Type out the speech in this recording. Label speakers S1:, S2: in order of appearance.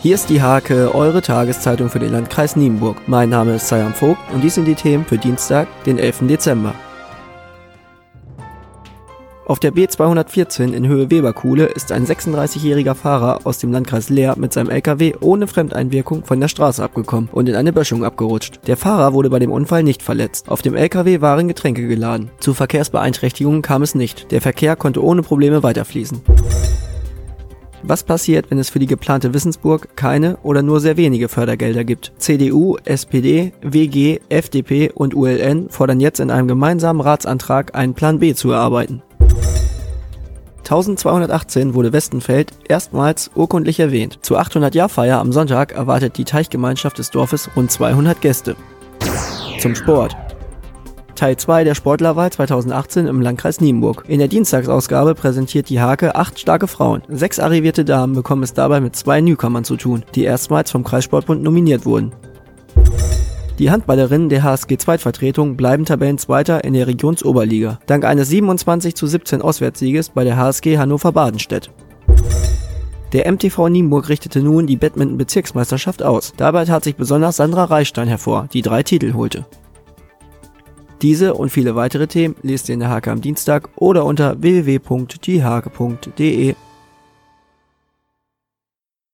S1: Hier ist die Hake, eure Tageszeitung für den Landkreis Nienburg. Mein Name ist Sayam Vogt und dies sind die Themen für Dienstag, den 11. Dezember. Auf der B214 in Höhe Weberkuhle ist ein 36-jähriger Fahrer aus dem Landkreis Leer mit seinem LKW ohne Fremdeinwirkung von der Straße abgekommen und in eine Böschung abgerutscht. Der Fahrer wurde bei dem Unfall nicht verletzt. Auf dem LKW waren Getränke geladen. Zu Verkehrsbeeinträchtigungen kam es nicht. Der Verkehr konnte ohne Probleme weiterfließen. Was passiert, wenn es für die geplante Wissensburg keine oder nur sehr wenige Fördergelder gibt? CDU, SPD, WG, FDP und ULN fordern jetzt in einem gemeinsamen Ratsantrag einen Plan B zu erarbeiten. 1218 wurde Westenfeld erstmals urkundlich erwähnt. Zur 800-Jahr-Feier am Sonntag erwartet die Teichgemeinschaft des Dorfes rund 200 Gäste. Zum Sport. Teil 2 der Sportlerwahl 2018 im Landkreis Nienburg. In der Dienstagsausgabe präsentiert die Hake acht starke Frauen. Sechs arrivierte Damen bekommen es dabei mit zwei Newcomern zu tun, die erstmals vom Kreissportbund nominiert wurden. Die Handballerinnen der HSG Zweitvertretung bleiben Tabellenzweiter in der Regionsoberliga, dank eines 27 zu 17 Auswärtssieges bei der HSG Hannover Badenstedt. Der MTV Nienburg richtete nun die Badminton-Bezirksmeisterschaft aus. Dabei tat sich besonders Sandra Reichstein hervor, die drei Titel holte. Diese und viele weitere Themen lest ihr in der Hake am Dienstag oder unter www.diehake.de.